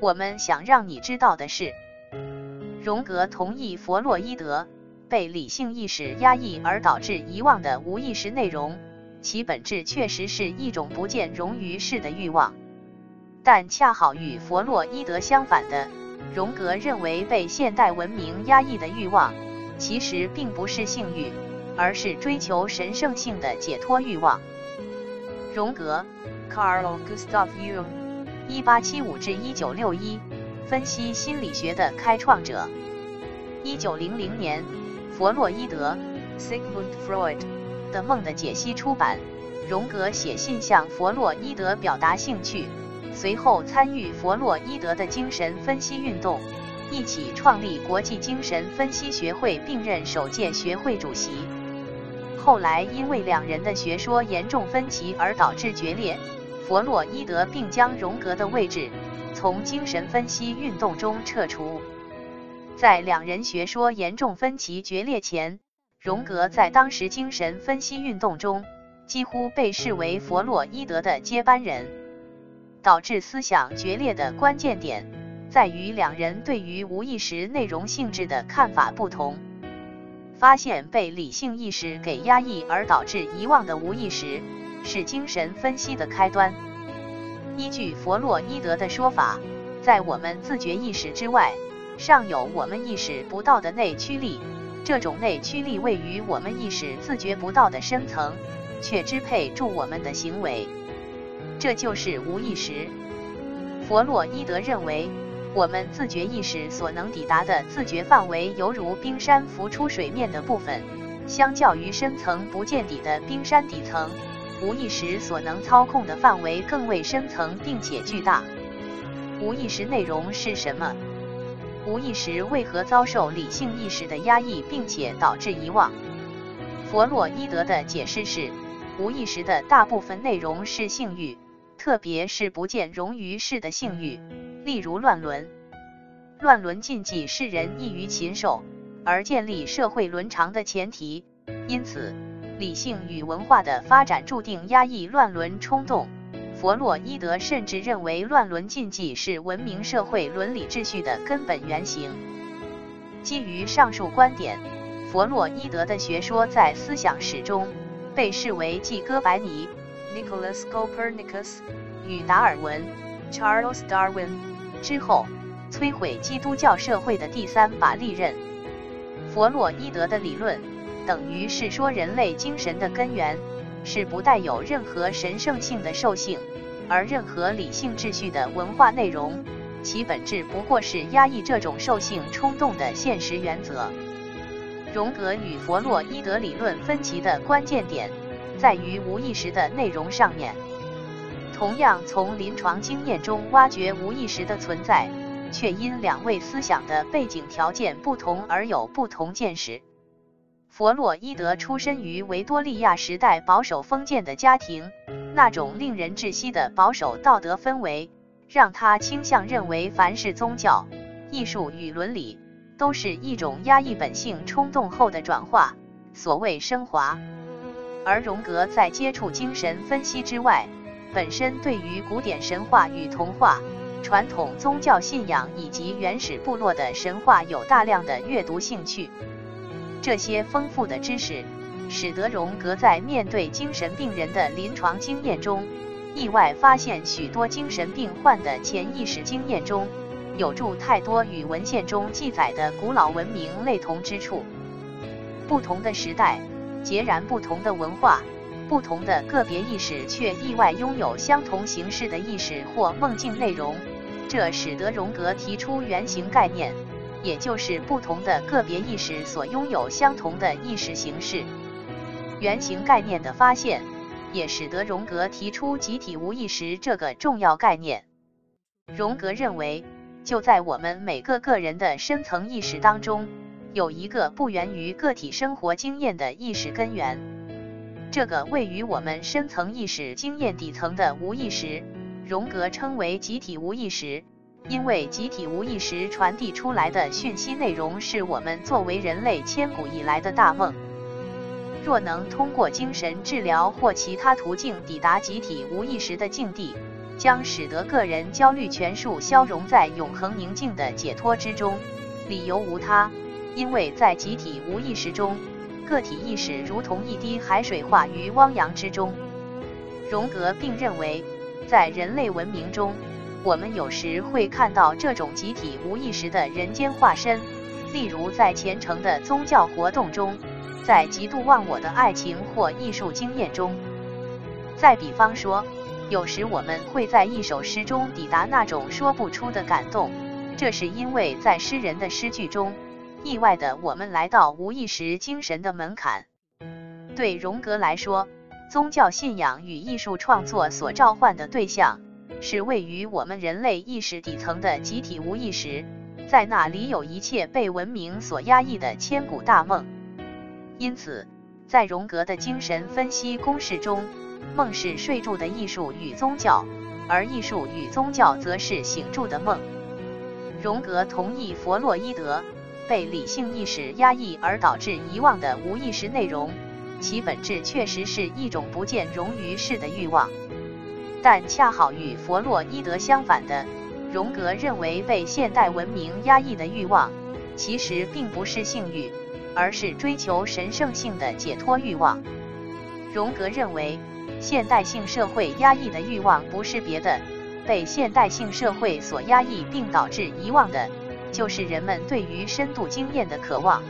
我们想让你知道的是，荣格同意弗洛伊德被理性意识压抑而导致遗忘的无意识内容，其本质确实是一种不见容于世的欲望。但恰好与弗洛伊德相反的，荣格认为被现代文明压抑的欲望，其实并不是性欲，而是追求神圣性的解脱欲望。荣格 Carl Gustav Jung （1875 至 1961），分析心理学的开创者。1900年，弗洛伊德 Sigmund Freud 的《梦的解析》出版，荣格写信向弗洛伊德表达兴趣。随后参与弗洛伊德的精神分析运动，一起创立国际精神分析学会，并任首届学会主席。后来因为两人的学说严重分歧而导致决裂，弗洛伊德并将荣格的位置从精神分析运动中撤除。在两人学说严重分歧决裂前，荣格在当时精神分析运动中几乎被视为弗洛伊德的接班人。导致思想决裂的关键点，在于两人对于无意识内容性质的看法不同。发现被理性意识给压抑而导致遗忘的无意识，是精神分析的开端。依据弗洛伊德的说法，在我们自觉意识之外，尚有我们意识不到的内驱力，这种内驱力位于我们意识自觉不到的深层，却支配住我们的行为。这就是无意识。弗洛伊德认为，我们自觉意识所能抵达的自觉范围，犹如冰山浮出水面的部分，相较于深层不见底的冰山底层，无意识所能操控的范围更为深层并且巨大。无意识内容是什么？无意识为何遭受理性意识的压抑，并且导致遗忘？弗洛伊德的解释是，无意识的大部分内容是性欲。特别是不见容于世的性欲，例如乱伦。乱伦禁忌是人异于禽兽，而建立社会伦常的前提。因此，理性与文化的发展注定压抑乱伦冲动。弗洛伊德甚至认为，乱伦禁忌是文明社会伦理秩序的根本原型。基于上述观点，弗洛伊德的学说在思想史中被视为继哥白尼。Nicholas Copernicus 与达尔文 Charles Darwin 之后，摧毁基督教社会的第三把利刃。弗洛伊德的理论等于是说，人类精神的根源是不带有任何神圣性的兽性，而任何理性秩序的文化内容，其本质不过是压抑这种兽性冲动的现实原则。荣格与弗洛伊德理论分歧的关键点。在于无意识的内容上面，同样从临床经验中挖掘无意识的存在，却因两位思想的背景条件不同而有不同见识。弗洛伊德出身于维多利亚时代保守封建的家庭，那种令人窒息的保守道德氛围，让他倾向认为凡是宗教、艺术与伦理，都是一种压抑本性冲动后的转化，所谓升华。而荣格在接触精神分析之外，本身对于古典神话与童话、传统宗教信仰以及原始部落的神话有大量的阅读兴趣。这些丰富的知识，使得荣格在面对精神病人的临床经验中，意外发现许多精神病患的潜意识经验中，有著太多与文献中记载的古老文明类同之处。不同的时代。截然不同的文化，不同的个别意识，却意外拥有相同形式的意识或梦境内容。这使得荣格提出原型概念，也就是不同的个别意识所拥有相同的意识形式。原型概念的发现，也使得荣格提出集体无意识这个重要概念。荣格认为，就在我们每个个人的深层意识当中。有一个不源于个体生活经验的意识根源，这个位于我们深层意识经验底层的无意识，荣格称为集体无意识，因为集体无意识传递出来的讯息内容是我们作为人类千古以来的大梦。若能通过精神治疗或其他途径抵达集体无意识的境地，将使得个人焦虑全数消融在永恒宁静的解脱之中。理由无他，因为在集体无意识中，个体意识如同一滴海水化于汪洋之中。荣格并认为，在人类文明中，我们有时会看到这种集体无意识的人间化身，例如在虔诚的宗教活动中，在极度忘我的爱情或艺术经验中。再比方说，有时我们会在一首诗中抵达那种说不出的感动，这是因为在诗人的诗句中，意外的我们来到无意识精神的门槛。对荣格来说，宗教信仰与艺术创作所召唤的对象。是位于我们人类意识底层的集体无意识，在那里有一切被文明所压抑的千古大梦。因此，在荣格的精神分析公式中，梦是睡住的艺术与宗教，而艺术与宗教则是醒住的梦。荣格同意弗洛伊德被理性意识压抑而导致遗忘的无意识内容，其本质确实是一种不见容于世的欲望。但恰好与弗洛伊德相反的，荣格认为被现代文明压抑的欲望，其实并不是性欲，而是追求神圣性的解脱欲望。荣格认为，现代性社会压抑的欲望不是别的，被现代性社会所压抑并导致遗忘的，就是人们对于深度经验的渴望。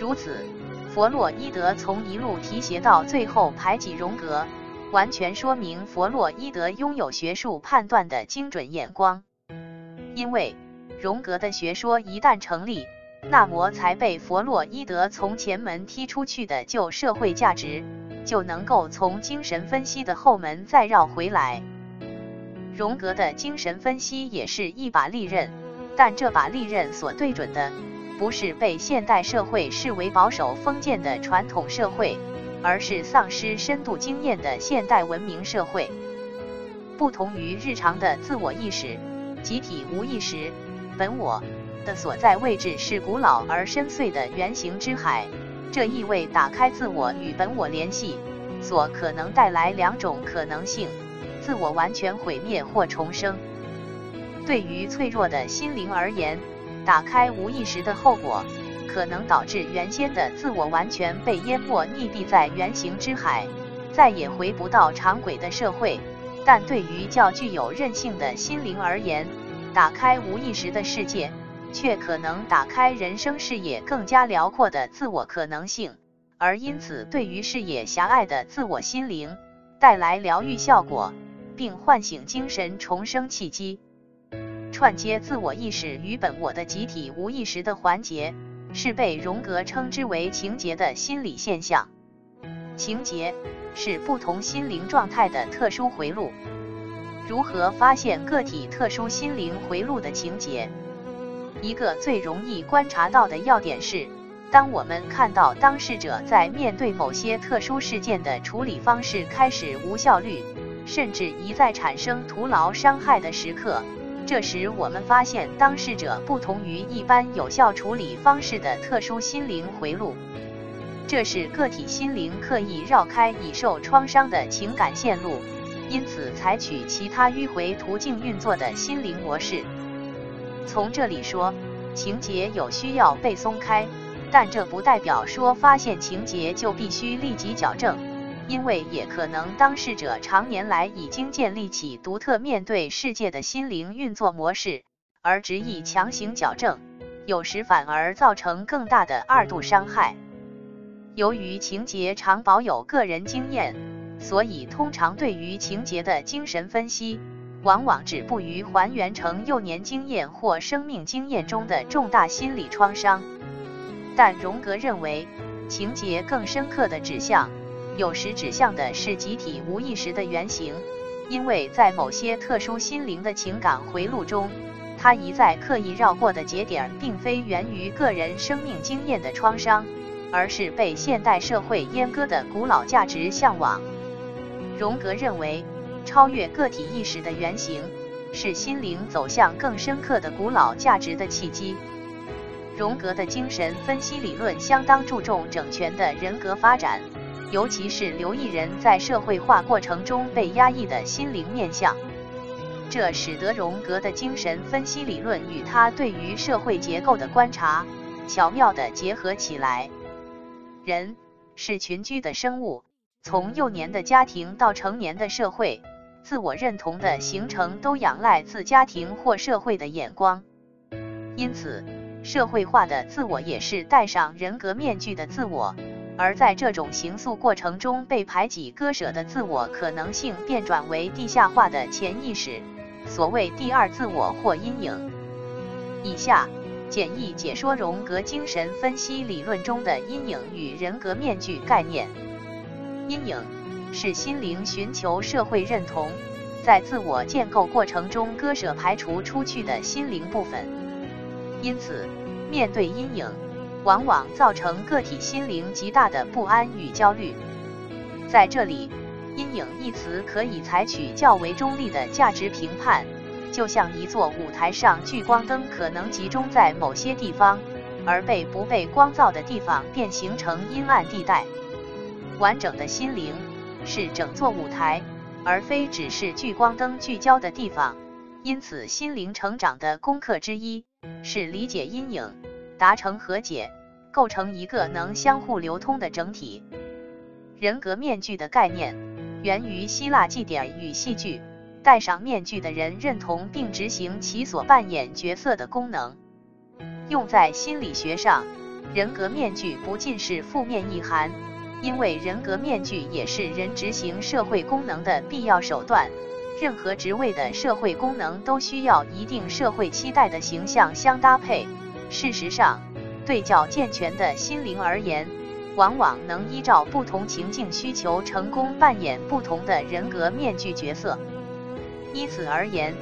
如此，弗洛伊德从一路提携到最后排挤荣格。完全说明弗洛伊德拥有学术判断的精准眼光，因为荣格的学说一旦成立，那么才被弗洛伊德从前门踢出去的旧社会价值，就能够从精神分析的后门再绕回来。荣格的精神分析也是一把利刃，但这把利刃所对准的，不是被现代社会视为保守封建的传统社会。而是丧失深度经验的现代文明社会。不同于日常的自我意识，集体无意识本我的所在位置是古老而深邃的圆形之海。这意味打开自我与本我联系，所可能带来两种可能性：自我完全毁灭或重生。对于脆弱的心灵而言，打开无意识的后果。可能导致原先的自我完全被淹没，溺毙在原形之海，再也回不到常轨的社会。但对于较具有韧性的心灵而言，打开无意识的世界，却可能打开人生视野更加辽阔的自我可能性，而因此对于视野狭隘的自我心灵带来疗愈效果，并唤醒精神重生契机。串接自我意识与本我的集体无意识的环节。是被荣格称之为情节的心理现象。情节是不同心灵状态的特殊回路。如何发现个体特殊心灵回路的情节？一个最容易观察到的要点是，当我们看到当事者在面对某些特殊事件的处理方式开始无效率，甚至一再产生徒劳伤害的时刻。这时，我们发现当事者不同于一般有效处理方式的特殊心灵回路，这是个体心灵刻意绕开已受创伤的情感线路，因此采取其他迂回途径运作的心灵模式。从这里说，情节有需要被松开，但这不代表说发现情节就必须立即矫正。因为也可能当事者常年来已经建立起独特面对世界的心灵运作模式，而执意强行矫正，有时反而造成更大的二度伤害。由于情节常保有个人经验，所以通常对于情节的精神分析，往往止步于还原成幼年经验或生命经验中的重大心理创伤。但荣格认为，情节更深刻的指向。有时指向的是集体无意识的原型，因为在某些特殊心灵的情感回路中，它一再刻意绕过的节点，并非源于个人生命经验的创伤，而是被现代社会阉割的古老价值向往。荣格认为，超越个体意识的原型，是心灵走向更深刻的古老价值的契机。荣格的精神分析理论相当注重整全的人格发展。尤其是留意人在社会化过程中被压抑的心灵面相。这使得荣格的精神分析理论与他对于社会结构的观察巧妙地结合起来。人是群居的生物，从幼年的家庭到成年的社会，自我认同的形成都仰赖自家庭或社会的眼光。因此，社会化的自我也是戴上人格面具的自我。而在这种形塑过程中被排挤割舍的自我可能性变转为地下化的潜意识，所谓第二自我或阴影。以下简易解说荣格精神分析理论中的阴影与人格面具概念。阴影是心灵寻求社会认同，在自我建构过程中割舍排除出去的心灵部分，因此面对阴影。往往造成个体心灵极大的不安与焦虑。在这里，“阴影”一词可以采取较为中立的价值评判，就像一座舞台上聚光灯可能集中在某些地方，而被不被光照的地方便形成阴暗地带。完整的心灵是整座舞台，而非只是聚光灯聚焦的地方。因此，心灵成长的功课之一是理解阴影。达成和解，构成一个能相互流通的整体。人格面具的概念源于希腊祭典与戏剧，戴上面具的人认同并执行其所扮演角色的功能。用在心理学上，人格面具不尽是负面意涵，因为人格面具也是人执行社会功能的必要手段。任何职位的社会功能都需要一定社会期待的形象相搭配。事实上，对较健全的心灵而言，往往能依照不同情境需求，成功扮演不同的人格面具角色。依此而言，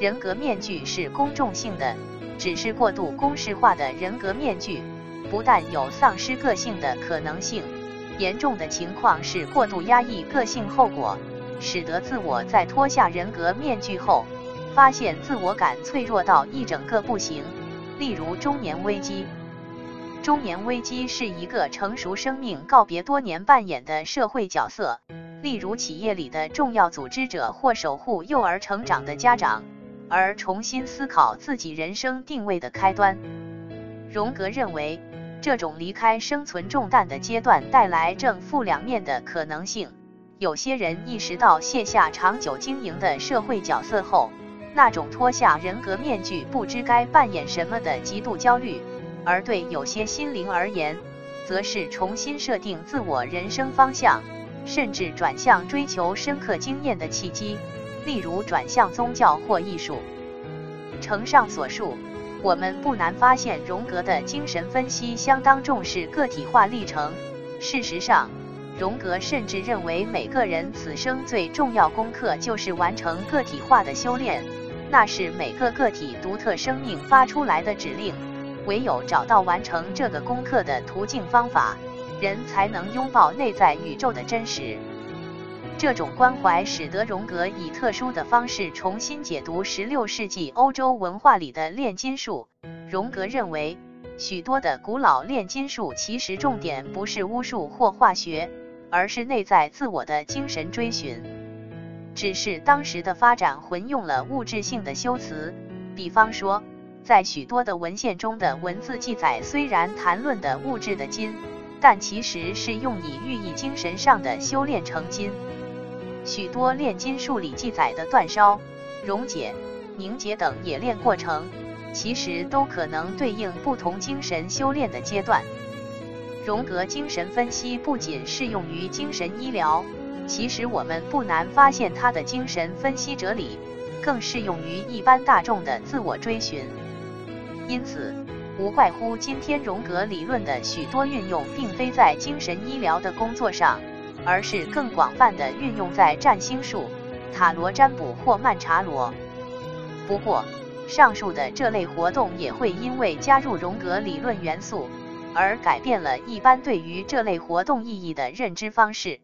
人格面具是公众性的，只是过度公式化的人格面具，不但有丧失个性的可能性，严重的情况是过度压抑个性，后果使得自我在脱下人格面具后，发现自我感脆弱到一整个不行。例如中年危机，中年危机是一个成熟生命告别多年扮演的社会角色，例如企业里的重要组织者或守护幼儿成长的家长，而重新思考自己人生定位的开端。荣格认为，这种离开生存重担的阶段带来正负两面的可能性。有些人意识到卸下长久经营的社会角色后。那种脱下人格面具，不知该扮演什么的极度焦虑，而对有些心灵而言，则是重新设定自我人生方向，甚至转向追求深刻经验的契机，例如转向宗教或艺术。承上所述，我们不难发现，荣格的精神分析相当重视个体化历程。事实上，荣格甚至认为，每个人此生最重要功课就是完成个体化的修炼。那是每个个体独特生命发出来的指令，唯有找到完成这个功课的途径方法，人才能拥抱内在宇宙的真实。这种关怀使得荣格以特殊的方式重新解读16世纪欧洲文化里的炼金术。荣格认为，许多的古老炼金术其实重点不是巫术或化学，而是内在自我的精神追寻。只是当时的发展混用了物质性的修辞，比方说，在许多的文献中的文字记载虽然谈论的物质的金，但其实是用以寓意精神上的修炼成金。许多炼金术里记载的煅烧、溶解、凝结等冶炼过程，其实都可能对应不同精神修炼的阶段。荣格精神分析不仅适用于精神医疗。其实我们不难发现，他的精神分析哲理更适用于一般大众的自我追寻。因此，无怪乎今天荣格理论的许多运用，并非在精神医疗的工作上，而是更广泛的运用在占星术、塔罗占卜或曼查罗。不过，上述的这类活动也会因为加入荣格理论元素，而改变了一般对于这类活动意义的认知方式。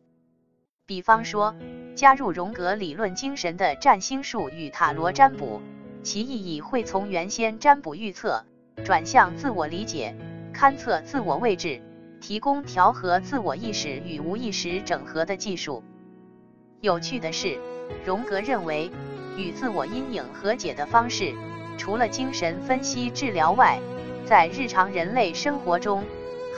比方说，加入荣格理论精神的占星术与塔罗占卜，其意义会从原先占卜预测，转向自我理解、勘测自我位置，提供调和自我意识与无意识整合的技术。有趣的是，荣格认为，与自我阴影和解的方式，除了精神分析治疗外，在日常人类生活中，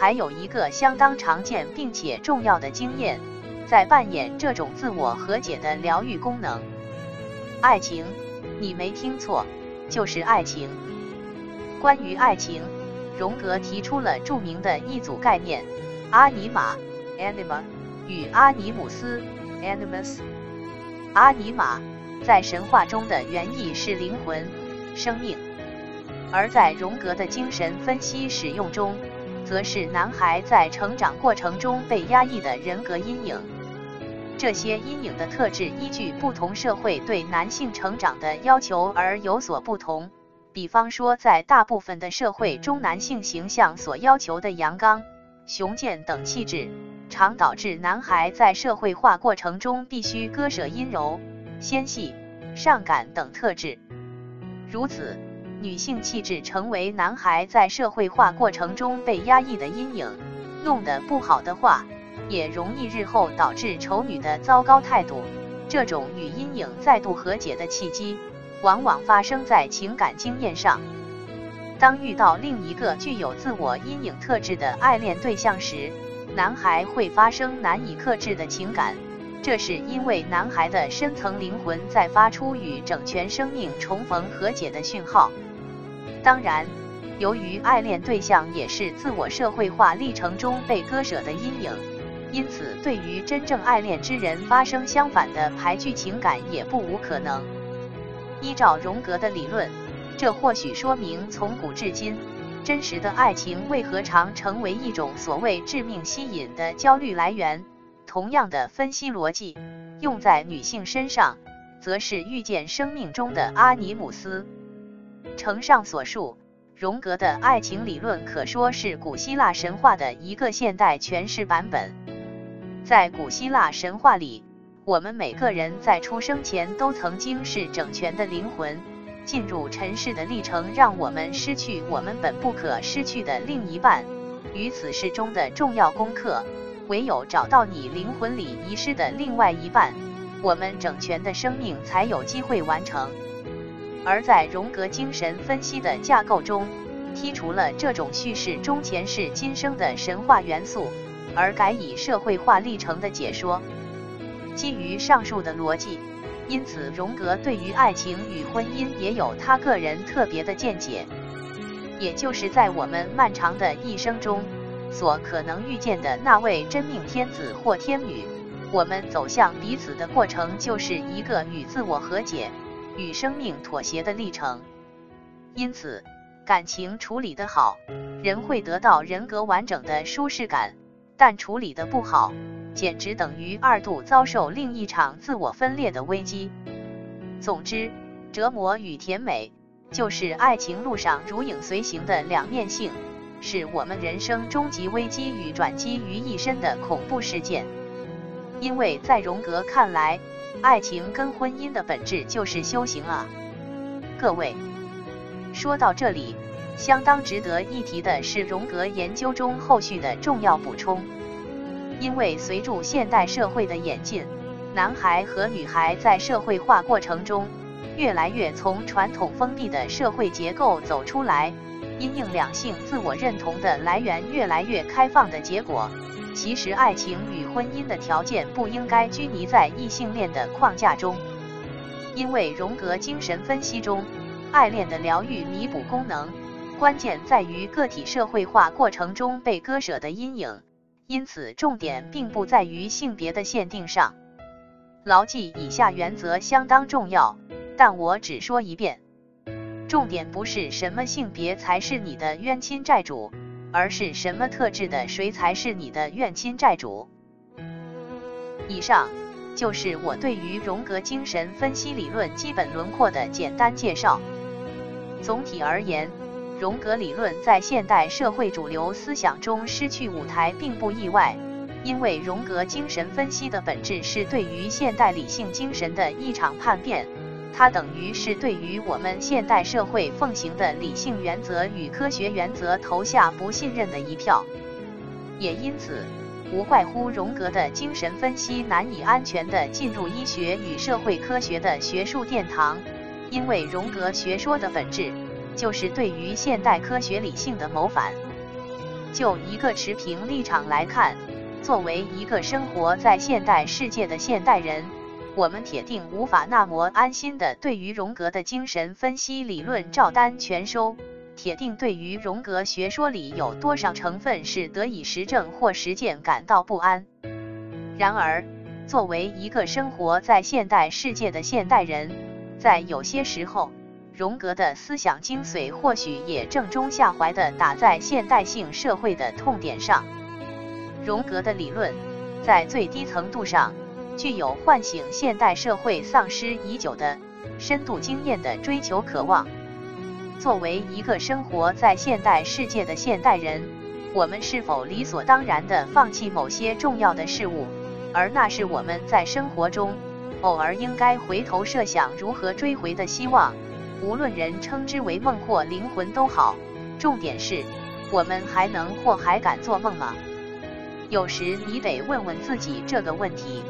还有一个相当常见并且重要的经验，在扮演这种自我和解的疗愈功能。爱情，你没听错，就是爱情。关于爱情，荣格提出了著名的一组概念：阿尼玛 Anima 与阿尼姆斯 Animus 阿尼玛在神话中的原意是灵魂、生命，而在荣格的精神分析使用中，则是男孩在成长过程中被压抑的人格阴影。这些阴影的特质依据不同社会对男性成长的要求而有所不同。比方说，在大部分的社会中，男性形象所要求的阳刚、雄健等气质，常导致男孩在社会化过程中必须割舍阴柔、纤细、善感等特质。如此，女性气质成为男孩在社会化过程中被压抑的阴影。弄得不好的话，也容易日后导致丑女的糟糕态度。这种与阴影再度和解的契机，往往发生在情感经验上。当遇到另一个具有自我阴影特质的爱恋对象时，男孩会发生难以克制的情感。这是因为男孩的深层灵魂在发出与整全生命重逢和解的讯号。当然，由于爱恋对象也是自我社会化历程中被割舍的阴影，因此对于真正爱恋之人发生相反的排拒情感也不无可能。依照荣格的理论，这或许说明从古至今，真实的爱情为何常成为一种所谓致命吸引的焦虑来源。同样的分析逻辑，用在女性身上，则是遇见生命中的阿尼姆斯。承上所述，荣格的爱情理论可说是古希腊神话的一个现代诠释版本。在古希腊神话里，我们每个人在出生前都曾经是整全的灵魂。进入尘世的历程，让我们失去我们本不可失去的另一半。于此事中的重要功课，唯有找到你灵魂里遗失的另外一半，我们整全的生命才有机会完成。而在荣格精神分析的架构中，剔除了这种叙事中前世今生的神话元素，而改以社会化历程的解说。基于上述的逻辑，因此荣格对于爱情与婚姻也有他个人特别的见解。也就是在我们漫长的一生中，所可能遇见的那位真命天子或天女，我们走向彼此的过程，就是一个与自我和解、与生命妥协的历程。因此，感情处理得好，人会得到人格完整的舒适感；但处理的不好，简直等于二度遭受另一场自我分裂的危机。总之，折磨与甜美，就是爱情路上如影随形的两面性，是我们人生终极危机与转机于一身的恐怖事件。因为在荣格看来，爱情跟婚姻的本质就是修行啊。各位，说到这里，相当值得一提的是荣格研究中后续的重要补充。因为随着现代社会的演进，男孩和女孩在社会化过程中，越来越从传统封闭的社会结构走出来，因应两性自我认同的来源越来越开放的结果，其实爱情与婚姻的条件不应该拘泥在异性恋的框架中。因为荣格精神分析中，爱恋的疗愈弥补功能，关键在于个体社会化过程中被割舍的阴影。因此，重点并不在于性别的限定上。牢记以下原则相当重要，但我只说一遍：重点不是什么性别才是你的冤亲债主，而是什么特质的谁才是你的冤亲债主。以上就是我对于荣格精神分析理论基本轮廓的简单介绍。总体而言，荣格理论在现代社会主流思想中失去舞台并不意外，因为荣格精神分析的本质是对于现代理性精神的一场叛变，它等于是对于我们现代社会奉行的理性原则与科学原则投下不信任的一票。也因此，无外乎荣格的精神分析难以安全地进入医学与社会科学的学术殿堂，因为荣格学说的本质就是对于现代科学理性的谋反。就一个持平立场来看，作为一个生活在现代世界的现代人，我们铁定无法那么安心的对于荣格的精神分析理论照单全收。铁定对于荣格学说里有多少成分是得以实证或实践感到不安。然而，作为一个生活在现代世界的现代人，在有些时候，荣格的思想精髓或许也正中下怀地打在现代性社会的痛点上。荣格的理论在最低程度上具有唤醒现代社会丧失已久的深度经验的追求渴望。作为一个生活在现代世界的现代人，我们是否理所当然地放弃某些重要的事物，而那是我们在生活中偶尔应该回头设想如何追回的希望？无论人称之为梦或灵魂都好，重点是，我们还能或还敢做梦吗？有时你得问问自己这个问题。